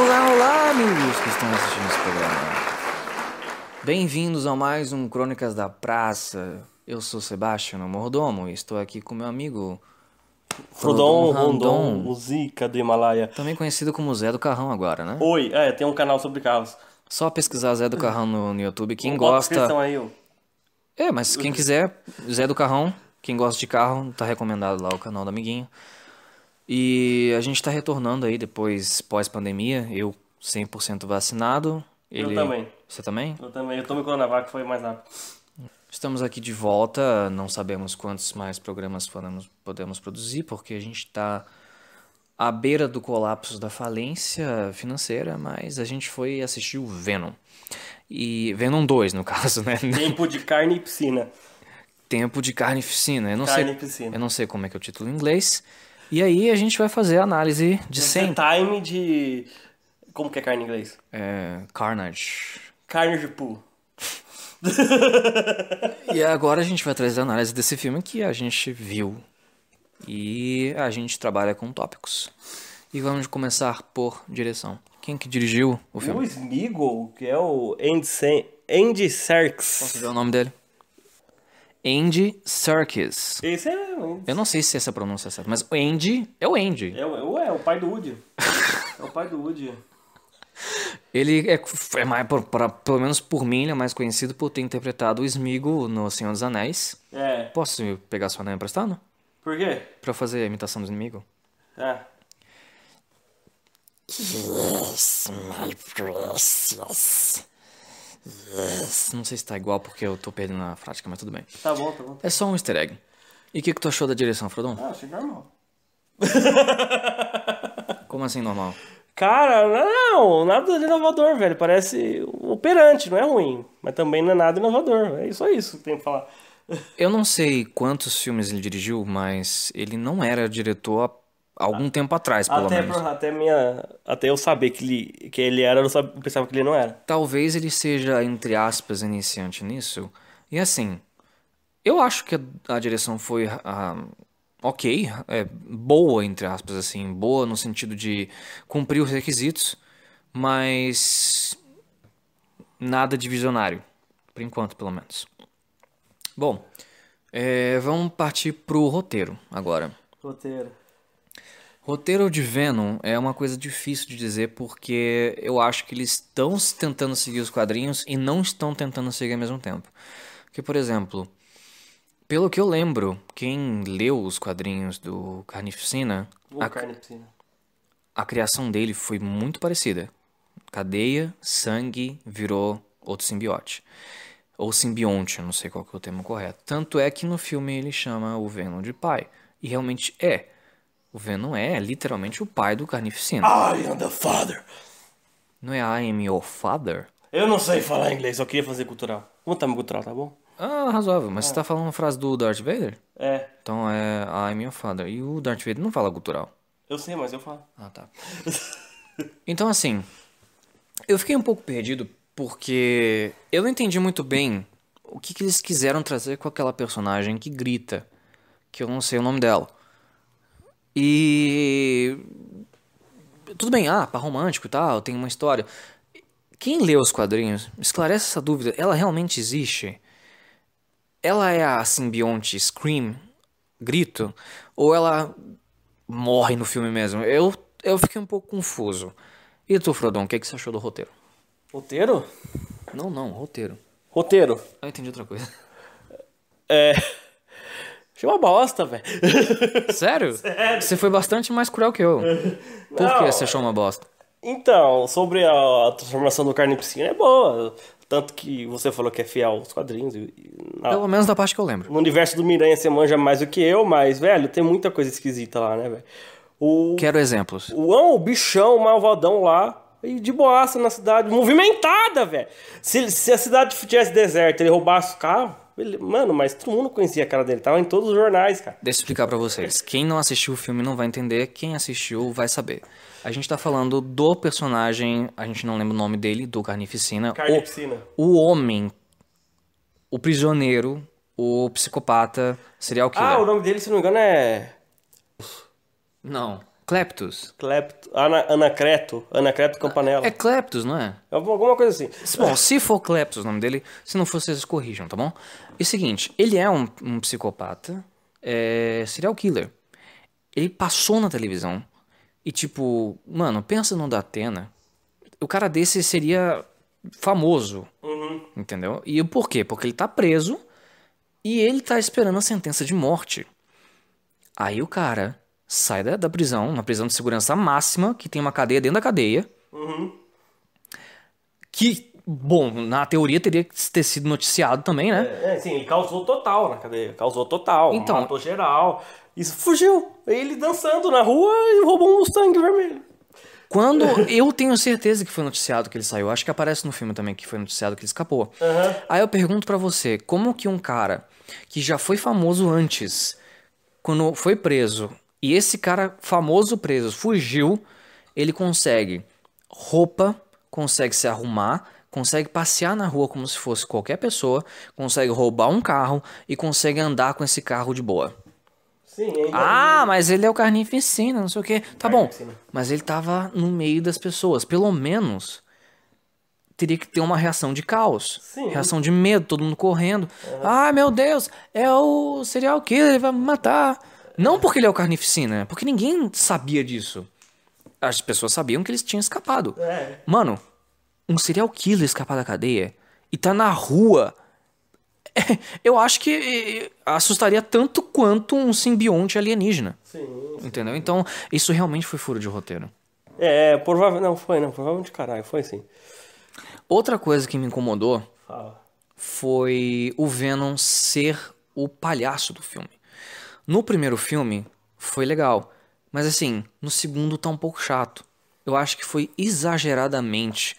Olá, olá, amigos que estão assistindo esse programa. Bem-vindos a mais um Crônicas da Praça. Eu sou Sebastião Mordomo e estou aqui com meu amigo Frodon Rondon, Zika do Himalaia. também conhecido como Zé do Carrão agora, né? Oi, é, tem um canal sobre carros. Só pesquisar Zé do Carrão no, no YouTube. Quem Bota a gosta. descrição aí, ó. É, mas quem quiser, Zé do Carrão, quem gosta de carro, tá recomendado lá o canal do amiguinho. E a gente tá retornando aí depois, pós-pandemia, eu 100% vacinado. Eu também. Você também? Eu também, eu tomei Coronavac, foi mais rápido. Estamos aqui de volta, não sabemos quantos mais programas podemos, podemos produzir, porque a gente está à beira do colapso da falência financeira, mas a gente foi assistir o Venom. E Venom 2, no caso, né? Tempo de carne e piscina. Tempo de carne e piscina. Eu não Carne sei, e piscina. eu não sei como é que é o título em inglês. E aí a gente vai fazer a análise de Tem 100. time de... Como que é carne em inglês? É, Carnage. Carne de pool. E agora a gente vai trazer a análise desse filme que a gente viu. E a gente trabalha com tópicos. E vamos começar por direção. Quem que dirigiu o O filme? Smeagol, que é o Andy, Sen... Andy Serkis. Posso ver o nome dele? Andy Serkis. Esse é, o- Eu não sei se essa pronúncia é certa, mas o Andy é o Andy. é, o- é o pai do Woody. é o pai do Woody. Ele é, é mais, por- pra- pelo menos por mim, ele é mais conhecido por ter interpretado o Smeagol no Senhor dos Anéis. É, Posso pegar sua anel emprestado? por quê? Pra eu fazer a imitação do inimigo? Ah, Yes, my precious. Não sei se tá igual porque eu tô perdendo a prática, mas tudo bem. tá bom, tá bom. É só um easter egg. E o que, que tu achou da direção, Frodon? Ah, achei normal. Como assim normal? Cara, não, nada de inovador, velho. Parece operante, não é ruim. Mas também não é nada inovador. É só isso que tem que falar. Eu não sei quantos filmes ele dirigiu, mas ele não era diretor algum tempo atrás, pelo Até, menos. até, minha, até eu saber que ele, que ele era, eu, sabia, pensava que ele não era. Talvez ele seja, entre aspas, iniciante nisso. E assim, eu acho que a, a direção foi ah, ok, é, boa, entre aspas, assim, boa no sentido de cumprir os requisitos, mas nada de visionário, por enquanto, pelo menos. Bom, é, vamos partir pro roteiro agora. Roteiro. Roteiro de Venom é uma coisa difícil de dizer porque eu acho que eles estão tentando seguir os quadrinhos e não estão tentando seguir ao mesmo tempo. Porque, por exemplo, pelo que eu lembro, quem leu os quadrinhos do Carnificina, Vou a, carne piscina. a criação dele foi muito parecida. Cadeia, sangue, virou outro simbiote. Ou simbionte, não sei qual que é o termo correto. Tanto é que no filme ele chama o Venom de pai. E realmente é. O Venom é literalmente o pai do Carnificina. I am the father. Não é I am your father? Eu não sei falar inglês, só queria fazer cultural. Vamos tá cultural, tá bom? Ah, razoável. Mas você tá falando uma frase do Darth Vader? É, Então é I am your father. E o Darth Vader não fala cultural. eu sei, mas eu falo. Ah, tá. Então, assim, eu fiquei um pouco perdido porque eu não entendi muito bem o que, que eles quiseram trazer com aquela personagem que grita, que eu não sei o nome dela. E. Tudo bem, ah, par romântico e tal, tem uma história. Quem lê os quadrinhos, esclarece essa dúvida: ela realmente existe? Ela é a simbionte Scream, grito? Ou ela morre no filme mesmo? Eu, eu fiquei um pouco confuso. E tu, Frodon, o que, que você achou do roteiro? Roteiro? Não, não, roteiro. Roteiro. Ah, eu entendi outra coisa. É. Achei uma bosta, velho. Sério? Você foi bastante mais cruel que eu. Por Não. que você achou uma bosta? Então, sobre a transformação do carne em piscina é boa. Tanto que você falou que é fiel aos quadrinhos. Na- Pelo menos da parte que eu lembro. no universo do Miranha você manja mais do que eu, mas, velho, tem muita coisa esquisita lá, né, velho? O, Quero exemplos. o, o bichão, o malvadão lá, e de boaça na cidade, movimentada, velho. Se, se a cidade tivesse deserto ele roubasse o carro, mano, mas todo mundo conhecia a cara dele, tava em todos os jornais, cara. Deixa eu explicar pra vocês. Quem não assistiu o filme não vai entender, quem assistiu vai saber. A gente tá falando do personagem, a gente não lembra o nome dele, do Carnificina. Carnificina. O, o homem, o prisioneiro, o psicopata, serial killer. Ah, o nome dele, se não me engano, é. Não. Cleptus. Clepto, Ana, Anacreto, Anacreto Campanella. É Cleptus, não é? Alguma coisa assim. Bom, se for Cleptus o nome dele, se não for, vocês corrijam, tá bom? E o seguinte, ele é um, um psicopata, é, serial killer. Ele passou na televisão e, tipo, mano, pensa no Datena. O cara desse seria famoso, entendeu? E o porquê? Porque ele tá preso e ele tá esperando a sentença de morte. Aí o cara sai da, da prisão, uma prisão de segurança máxima, que tem uma cadeia dentro da cadeia. Que, bom, na teoria teria que ter sido noticiado também, né? É, sim, ele causou total na cadeia. Causou total. Então- Matou geral. Isso fugiu. Ele dançando na rua e roubou um Mustang vermelho. Quando eu tenho certeza que foi noticiado que ele saiu, acho que aparece no filme também que foi noticiado que ele escapou. Aí eu pergunto pra você, como que um cara que já foi famoso antes, quando foi preso, e esse cara famoso preso fugiu, ele consegue roupa, consegue se arrumar, consegue passear na rua como se fosse qualquer pessoa, consegue roubar um carro e consegue andar com esse carro de boa. Sim, ainda. Ah, mas ele é o carnificina, não sei o quê. Tá bom. Mas ele tava no meio das pessoas. Pelo menos teria que ter uma reação de caos. Sim. Reação de medo, todo mundo correndo. Ah, meu Deus, é o serial killer, ele vai me matar. Não porque ele é o carnificina, porque ninguém sabia disso. As pessoas sabiam que eles tinham escapado. É. Mano, um serial killer escapar da cadeia e tá na rua. Eu acho que assustaria tanto quanto um simbionte alienígena. Sim. Entendeu? Então, isso realmente foi furo de roteiro. É, provavelmente. Não, foi, não. Provavelmente caralho, foi sim. Outra coisa que me incomodou Fala. foi o Venom ser o palhaço do filme. No primeiro filme foi legal, mas assim, no segundo tá um pouco chato. Eu acho que foi exageradamente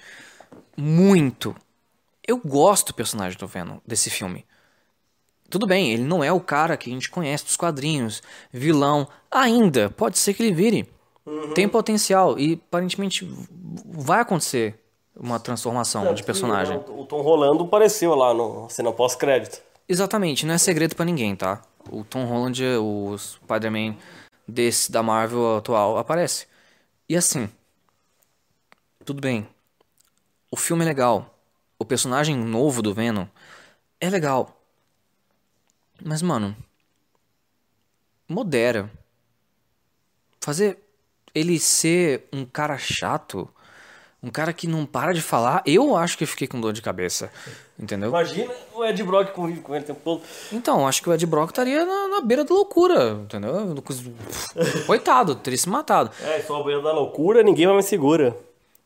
muito. Eu gosto do personagem do Venom desse filme. Tudo bem, ele não é o cara que a gente conhece dos quadrinhos, vilão, ainda, pode ser que ele vire. Tem potencial e aparentemente vai acontecer uma transformação de personagem. O Tom Rolando apareceu lá no cena pós-crédito. Exatamente, não é segredo pra ninguém, tá? O Tom Holland, o Spider-Man desse da Marvel atual aparece. E assim, tudo bem. O filme é legal. O personagem novo do Venom é legal. Mas mano, modera. Fazer ele ser um cara chato, um cara que não para de falar, eu acho que eu fiquei com dor de cabeça. Entendeu? Imagina o Ed Brock convive com ele o tempo todo. Então, acho que o Ed Brock estaria na, na beira da loucura, entendeu? Coitado, teria se matado. É, sou a beira da loucura, ninguém vai me segura.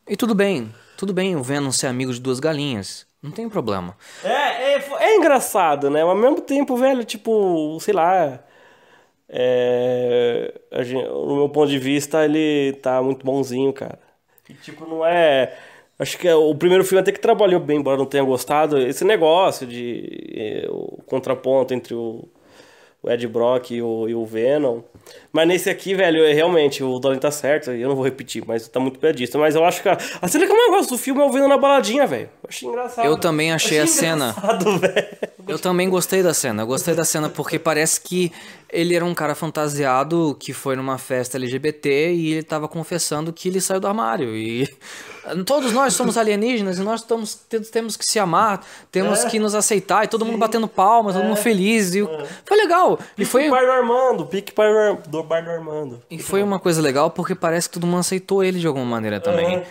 E tudo bem, tudo bem o Venom ser amigo de duas galinhas. Não tem problema. É, é, é engraçado, né? Mas ao mesmo tempo, velho, tipo, sei lá. É, a gen- no meu ponto de vista, ele tá muito bonzinho, cara. E, tipo, não é. Acho que é- o primeiro filme até que trabalhou bem, embora não tenha gostado. Esse negócio de. é, o contraponto entre o, o Ed Brock e o, e o Venom. Mas nesse aqui, velho, é realmente, o Dolly tá certo. Eu não vou repetir, mas tá muito piadista. Mas eu acho que a, a cena que eu mais gosto do filme é o Venom na baladinha, velho. Eu achei engraçado. Eu também achei a cena. velho. Eu também gostei da cena. Eu gostei da cena porque parece que ele era um cara fantasiado que foi numa festa LGBT e ele tava confessando que ele saiu do armário. E todos nós somos alienígenas e nós estamos, temos- que se amar, temos É. que nos aceitar. E todo mundo batendo palma, todo mundo feliz. E o- foi legal. E foi, Pique pai do Armando, pique pai do bar do Armando. e foi uma coisa legal porque parece que todo mundo aceitou ele de alguma maneira também. Uhum.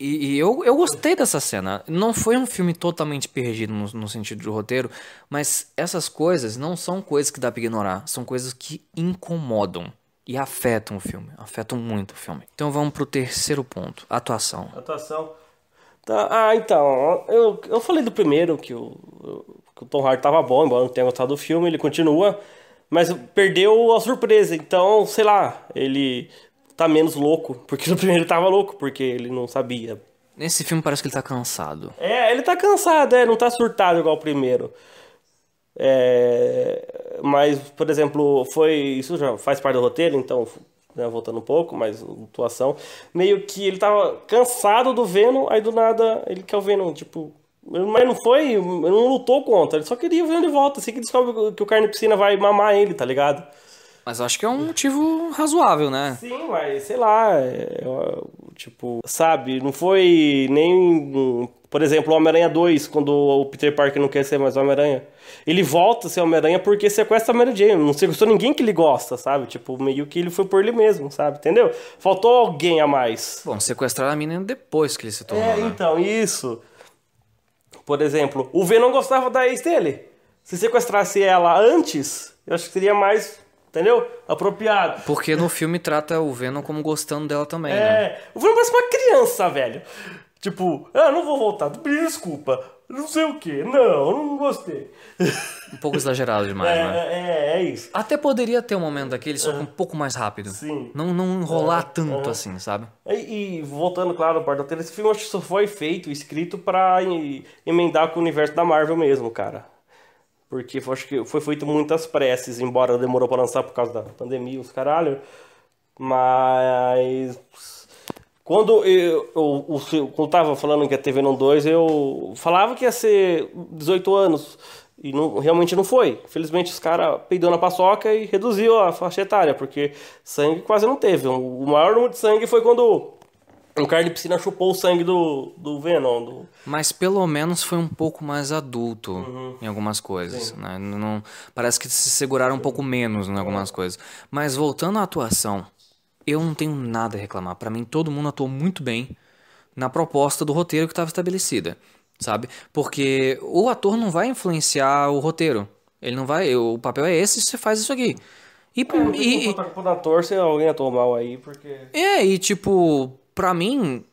E, e eu, eu gostei dessa cena. Não foi um filme totalmente perdido no, no sentido de roteiro, mas essas coisas não são coisas que dá pra ignorar. São coisas que incomodam e afetam o filme. Afetam muito o filme. Então vamos pro terceiro ponto: atuação. Atuação. Tá, ah, então, eu, eu falei do primeiro que o, que o Tom Hardy tava bom, embora não tenha gostado do filme, ele continua, mas perdeu a surpresa, então, sei lá, ele tá menos louco, porque no primeiro ele tava louco, porque ele não sabia. Nesse filme parece que ele tá cansado. É, ele tá cansado, é, não tá surtado igual o primeiro. É, mas, por exemplo, foi. Isso já faz parte do roteiro, então, né, voltando um pouco, mas atuação. Meio que ele tava cansado do Venom, aí do nada ele quer o Venom, tipo. Mas não foi. Não lutou contra, ele só queria o Venom de volta. Assim que descobre que o Carnificina vai mamar ele, tá ligado? Mas acho que é um motivo razoável, né? Sim, mas sei lá, é, tipo, sabe, não foi nem. Por exemplo, o Homem-Aranha 2, quando o Peter Parker não quer ser mais Homem-Aranha. Ele volta a ser Homem-Aranha porque sequestra a Mary Jane. Não sequestrou ninguém que ele gosta, sabe? Tipo, meio que ele foi por ele mesmo, sabe? Entendeu? Faltou alguém a mais. Bom, sequestrar a menina depois que ele se tornou, É, né? então, isso. Por exemplo, o Venom gostava da ex dele. Se sequestrasse ela antes, eu acho que seria mais, entendeu? Apropriado. Porque no filme trata o Venom como gostando dela também, né? É, o Venom parece uma criança, velho. Tipo, ah, não vou voltar, desculpa, não sei o que, não, não gostei. Um pouco exagerado demais, É, né? é, é isso. Até poderia ter um momento daquele, só que um pouco mais rápido. Sim. Não, não enrolar tanto assim, sabe? E, e voltando, claro, para o esse filme acho que só foi feito, escrito pra em- emendar com o universo da Marvel mesmo, cara. Porque eu acho que foi feito muitas preces, embora demorou pra lançar por causa da pandemia, os caralho. Mas. Quando eu, eu, o- quando eu tava falando que ia ter Venom 2, eu falava que ia ser 18 anos. E não, realmente não foi. Felizmente os caras peidou na paçoca e reduziu a faixa etária, porque sangue quase não teve. O maior número de sangue foi quando um cara de piscina chupou o sangue do, do Venom. Do... Mas pelo menos foi um pouco mais adulto Uhum. em algumas coisas, né? Não, parece que se seguraram um pouco menos em algumas coisas. Mas voltando à atuação, eu não tenho nada a reclamar. Pra mim, todo mundo atuou muito bem na proposta do roteiro que estava estabelecida, sabe? Porque o ator não vai influenciar o roteiro. Ele não vai. O papel é esse, você faz isso aqui. E, e- E, e... ator se alguém atuou mal aí, porque... é, e tipo, pra mim,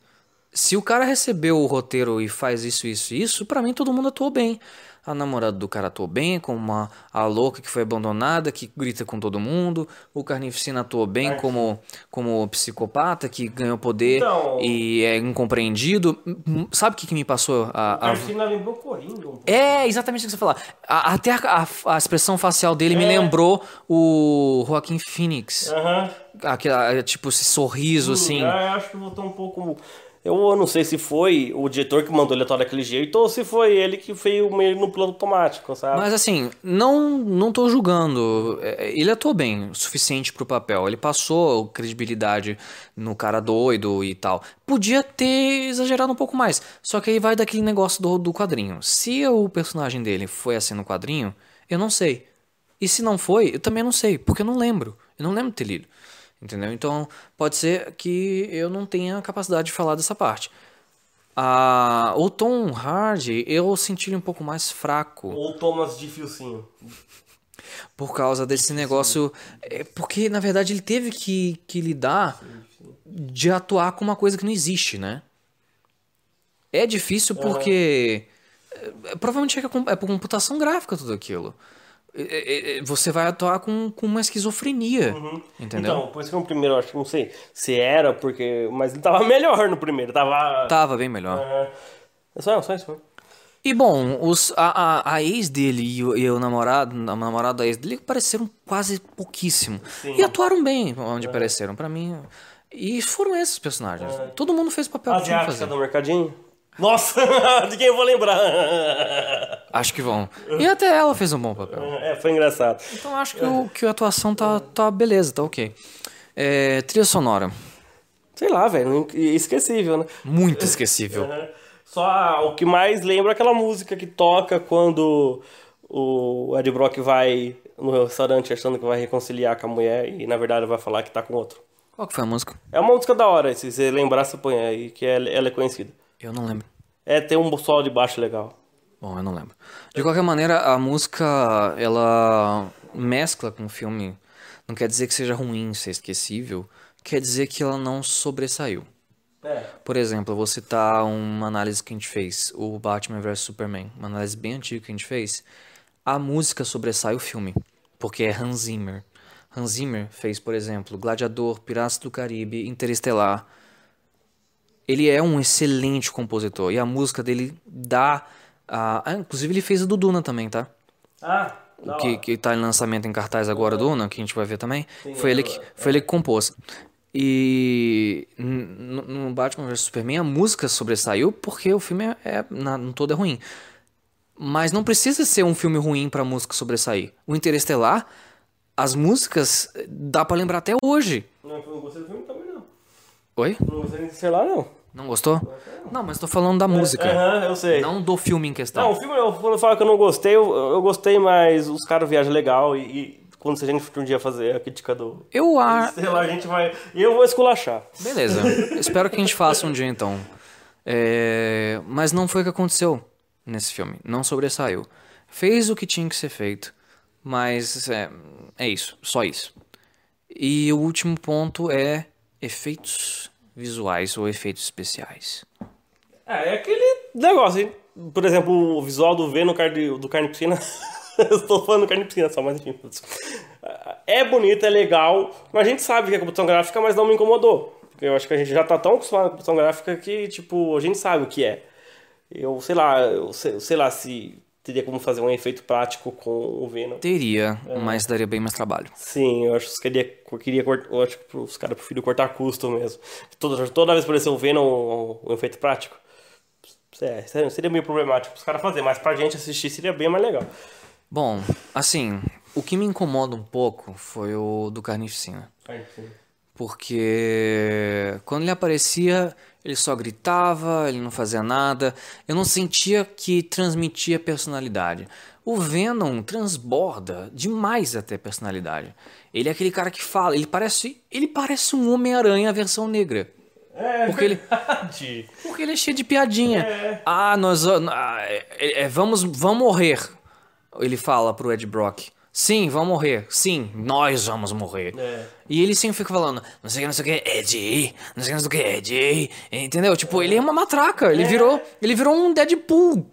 se o cara recebeu o roteiro e faz isso, isso, isso, pra mim todo mundo atuou bem. A namorada do cara atuou bem, como uma, a louca que foi abandonada, que grita com todo mundo. O Carnificina atuou bem como, como psicopata, que ganhou poder Então- e é incompreendido. Hum, Sabe o que, que me passou? A, a- A Cristina lembrou Coringa um. É, exatamente o que você falar. A- até a, a- expressão facial dele me É. lembrou o Joaquim Phoenix. Aham. Aquela, tipo, esse sorriso, assim. É, eu acho que voltou um pouco. Eu não sei se foi o diretor que mandou ele atuar daquele jeito ou se foi ele que fez meio no plano automático, sabe? Mas assim, não não tô julgando. É, Ele atuou bem, o suficiente pro papel. Ele passou credibilidade no cara doido e tal. Podia ter exagerado um pouco mais. Só que aí vai daquele negócio do, do quadrinho. Se o personagem dele foi assim no quadrinho, eu não sei. E se não foi, eu também não sei, porque eu não lembro. Eu não lembro de ter lido. Entendeu? Então, pode ser que eu não tenha capacidade de falar dessa parte. Ah, o Tom Hardy, eu senti ele um pouco mais fraco. Ou Thomas de Filcinho. Por causa desse negócio. é, porque, na verdade, ele teve que, que lidar de atuar com uma coisa que não existe, né? É difícil porque. é, provavelmente é, é por computação gráfica tudo aquilo. É, é, é, Você vai atuar com, com uma esquizofrenia. Entendeu? Então, por isso que no primeiro acho que não sei se era, porque. Mas ele tava melhor no primeiro, tava. Tava bem melhor. É, é só, só isso. E bom, os, a, a, a ex dele e o, e o namorado, a namorada da ex dele apareceram quase pouquíssimo. E atuaram bem onde apareceram, pra mim. E foram esses personagens. Todo mundo fez o papel que tinha que fazer. do Mercadinho? Nossa, de quem eu vou lembrar? Acho que vão. E até ela fez um bom papel. É, foi engraçado. Então acho que, o, que a atuação tá, tá beleza, tá ok. É, trilha sonora. Sei lá, velho, esquecível, né? Muito esquecível. Uhum. Só o que mais lembra é aquela música que toca quando o Ed Brock vai no restaurante achando que vai reconciliar com a mulher e na verdade vai falar que tá com outro. Qual que foi a música? É uma música da hora, se você lembrar, você põe aí, que ela, ela é conhecida. Eu não lembro. É, tem um solo de baixo legal. Bom, eu não lembro. De qualquer maneira, a música, ela mescla com o filme. Não quer dizer que seja ruim, ser esquecível. Quer dizer que ela não sobressaiu. É. Por exemplo, eu vou citar uma análise que a gente fez, o Batman vs Superman, uma análise bem antiga que a gente fez. A música sobressai o filme, porque é Hans Zimmer. Hans Zimmer fez, por exemplo, Gladiador, Piratas do Caribe, Interestelar. Ele é um excelente compositor e a música dele dá. A- ah, inclusive, ele fez a do Duna também, tá? Ah, O que, que tá em lançamento em cartaz agora, Duna, que a gente vai ver também. foi, ele que, foi ele que compôs. E no Batman vs Superman a música sobressaiu porque o filme é, é na, no todo é ruim. Mas não precisa ser um filme ruim pra música sobressair. O Interestelar as músicas dá pra lembrar até hoje. Não, eu não gostei do filme também, não. Oi? Não gostei sei lá, não. Não gostou? Não, mas tô falando da música. Aham, eu sei. Não do filme em Não, questão. o filme, eu, quando eu falo que eu não gostei, eu, eu gostei, mas os caras viajam legal e, e quando a gente um dia fazer a crítica do. Eu acho. Sei lá, a gente vai. E eu vou esculachar. Beleza. Espero que a gente faça um dia então. É, Mas não foi o que aconteceu nesse filme. Não sobressaiu. Fez o que tinha que ser feito. Mas é, é isso. Só isso. E o último ponto é efeitos visuais ou efeitos especiais. É, é aquele negócio, hein? Por exemplo, o visual do V no carne, do carne piscina. estou falando do carne piscina só, mas enfim. É bonito, é legal, mas a gente sabe que é computação gráfica, mas não me incomodou. Porque eu acho que a gente já tá tão acostumado com computação gráfica que, tipo, a gente sabe o que é. Eu sei lá, eu sei, sei lá se teria como fazer um efeito prático com o Venom. Teria, mas daria bem mais trabalho. Sim, eu acho que queria, eu queria eu acho que os caras preferiram cortar custo mesmo. Toda, toda vez que aparecer o Venom, um, um efeito prático. É, seria- meio problemático os caras fazerem, mas pra gente assistir seria bem mais legal. Bom, assim, o que me incomoda um pouco foi o do Carnificina. Porque quando ele aparecia, ele só gritava, ele não fazia nada. Eu não sentia que transmitia personalidade. O Venom transborda demais até personalidade. Ele é aquele cara que fala, ele parece, ele parece um Homem-Aranha versão negra. É, Porque ele, verdade. porque ele é cheio de piadinha. Ah, nós ah, é, é, vamos, vamos morrer. Ele fala pro Ed Brock. Sim, vamos morrer. Sim, nós vamos morrer. É. E ele sempre fica falando, não sei o que, não sei o que, Ed, não sei o que, não sei o que, Ed. Entendeu? Tipo, ele é uma matraca. Ele virou, ele virou um Deadpool,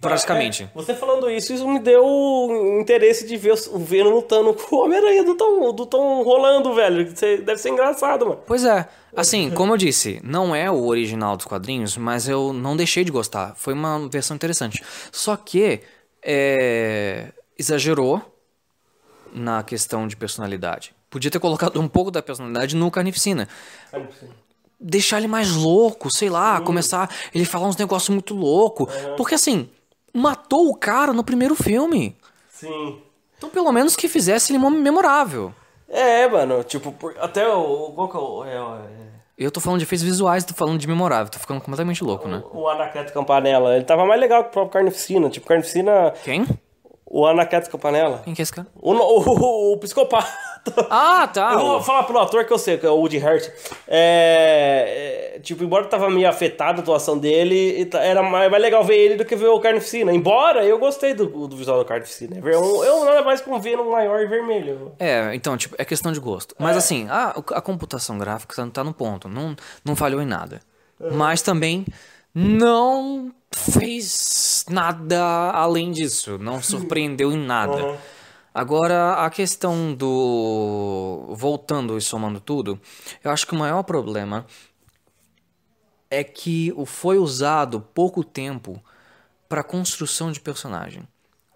praticamente. É, você falando isso, isso me deu o interesse de ver o Venom lutando com o Homem-Aranha do Tom, do Tom rolando, velho. Deve ser engraçado, mano. Pois é. Assim, como eu disse, não é o original dos quadrinhos, mas eu não deixei de gostar. Foi uma versão interessante. Só que é, exagerou na questão de personalidade. Podia ter colocado um pouco da personalidade no Carnificina. Deixar ele mais louco, sei lá, começar ele falar uns negócios muito louco. Porque assim, matou o cara no primeiro filme. Sim. Então pelo menos que fizesse ele memorável. É, mano, tipo, até o. Qual que é o. é, é, Eu tô falando de efeitos visuais, tô falando de memorável, tô ficando completamente louco, né? o Anaqueto Campanella, ele tava mais legal que o próprio Carnificina. Tipo, Carnificina. Quem? O Anaqueto Campanella. Quem que é esse cara? O, o, o, o psicopata. Ah, tá. Eu vou falar pelo ator que eu sei, que é o Woody Hurt. É, é, tipo, embora tava meio afetada a atuação dele, era mais, mais legal ver ele do que ver o Carnificina. Embora eu gostei do, do visual do Carnificina. É um- Eu nada mais com ver um maior e vermelho. É, então, tipo, é questão de gosto. Mas assim, a, a computação gráfica tá- tá no ponto, não, não falhou em nada. Mas também não fez nada além disso, não surpreendeu em nada. Agora, a questão do. Voltando e somando tudo, eu acho que o maior problema é que o foi usado pouco tempo para construção de personagem.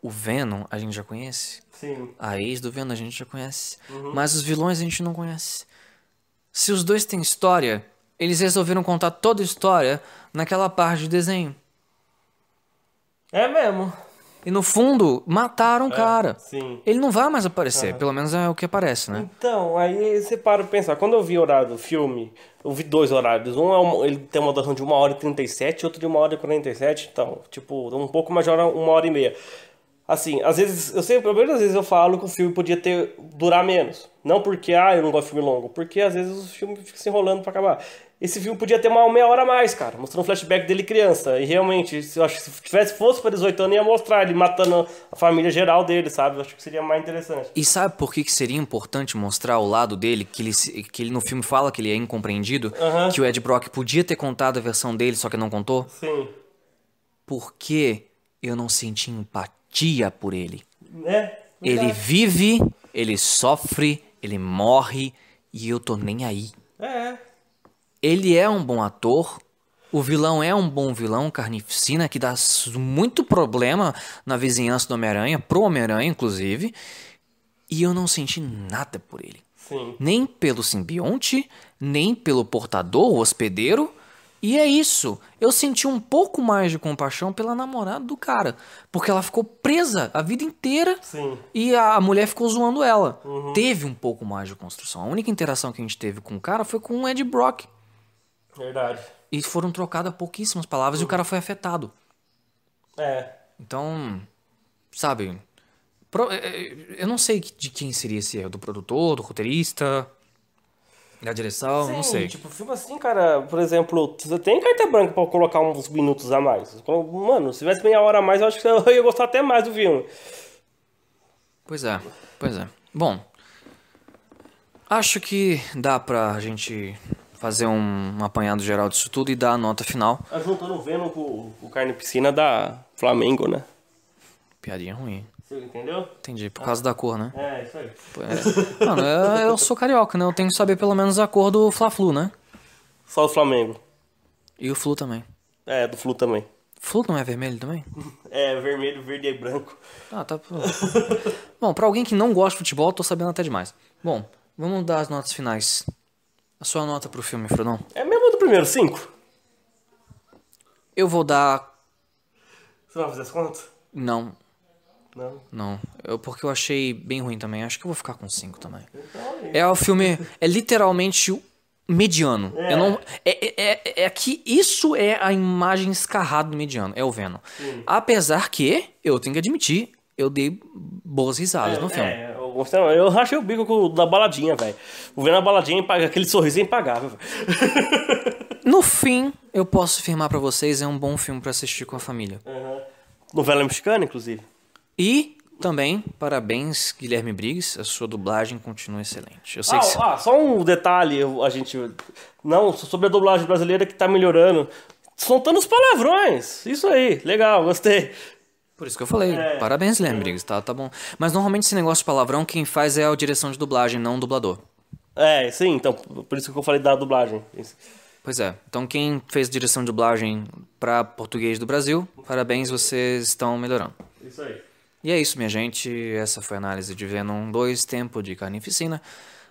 O Venom a gente já conhece, Sim. a ex do Venom a gente já conhece, mas os vilões a gente não conhece. Se os dois têm história, eles resolveram contar toda a história naquela parte de desenho. É mesmo. E no fundo, mataram o cara. Sim. Ele não vai mais aparecer, pelo menos é o que aparece, né? Então, aí você para pra pensar. Quando eu vi o horário do filme, eu vi dois horários. Um é um- ele tem uma duração de 1 hora e 37, outro de 1 hora e 47. Então, tipo, um pouco mais de hora, uma hora e meia. Assim, às vezes, eu sempre, a maioria das vezes eu falo que o filme podia ter durar menos. Não porque, ah, eu não gosto de filme longo, porque às vezes o filme fica se enrolando pra acabar. Esse filme podia ter uma meia hora a mais, cara, mostrando um flashback dele criança. E realmente, se eu acho que se tivesse fosse para 18 anos, ia mostrar ele matando a família geral dele, sabe? Eu acho que seria mais interessante. E sabe por que, que seria importante mostrar o lado dele, que ele, que ele no filme fala que ele é incompreendido, Aham. que o Ed Brock podia ter contado a versão dele, só que não contou? Sim. Porque eu não senti empatia por ele. É. Ele vive, ele sofre, ele morre e eu tô nem aí. É. Ele é um bom ator. O vilão é um bom vilão, carnificina, que dá muito problema na vizinhança do Homem-Aranha, pro Homem-Aranha, inclusive. E eu não senti nada por ele. Sim. Nem pelo simbionte, nem pelo portador, o hospedeiro, E é isso. Eu senti um pouco mais de compaixão pela namorada do cara. Porque ela ficou presa a vida inteira. Sim. E a mulher ficou zoando ela. Teve um pouco mais de construção. A única interação que a gente teve com o cara foi com o Ed Brock. Verdade. E foram trocadas pouquíssimas palavras e o cara foi afetado. É. Então, sabe? pro- é, é, Eu não sei de quem seria esse erro. Do produtor, do roteirista, da direção, não Sim, sei. Tipo, filme assim, cara, por exemplo, você tem carta branca pra colocar uns minutos a mais. Mano, se tivesse meia hora a mais, eu acho que eu ia gostar até mais do filme. Pois é, pois é. Bom, acho que dá pra gente fazer um, um apanhado geral disso tudo e dar a nota final. Tá juntando o Venom com o Carne Piscina da Flamengo, né? Piadinha ruim. Você entendeu? Entendi, por causa da cor, né? É, isso aí. É. Mano, eu, eu sou carioca, né? Eu tenho que saber pelo menos a cor do Fla-Flu, né? Só o Flamengo. E o Flu também. É, do Flu também. Flu não é vermelho também? É, vermelho, verde e branco. Ah, tá. Bom, pra alguém que não gosta de futebol, eu tô sabendo até demais. Bom, vamos dar as notas finais. A sua nota pro filme, Frodão? É mesmo do primeiro, cinco? Eu vou dar. Você vai fazer as contas? Não, Não. não. Eu, porque eu achei bem ruim também. Acho que eu vou ficar com 5 também. É o filme. É literalmente mediano. Eu não, é, é, é, é que isso é a imagem escarrada do mediano. É o Venom. Apesar que, eu tenho que admitir, eu dei boas risadas no filme. É, eu, gostei, eu rachei o bico da baladinha, velho. O vendo a baladinha, aquele sorriso é impagável. No fim, eu posso afirmar pra vocês, é um bom filme pra assistir com a família. Novela mexicana, inclusive. E também, parabéns, Guilherme Briggs, a sua dublagem continua excelente. Eu sei Ah, que ah, só um detalhe, a gente. Não, sobre a dublagem brasileira que tá melhorando. Soltando os palavrões. Isso aí, legal, gostei. Por isso que eu falei. É. Parabéns, Guilherme Briggs, tá, tá bom. Mas normalmente esse negócio de palavrão, quem faz é a direção de dublagem, não o dublador. É, sim, então, por isso que eu falei da dublagem. Pois é. Então quem fez direção de dublagem pra português do Brasil, parabéns, vocês estão melhorando. Isso aí. E é isso, minha gente. Essa foi a análise de Venom 2, Tempo de Carne e Piscina.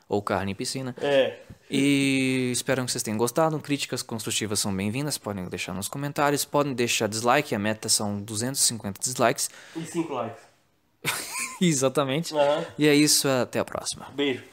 Ou Carne e Piscina. É. E espero que vocês tenham gostado. Críticas construtivas são bem-vindas. Podem deixar nos comentários. Podem deixar dislike. A meta são 250 dislikes. E cinco likes. Exatamente. Aham. E é isso. Até a próxima. Beijo.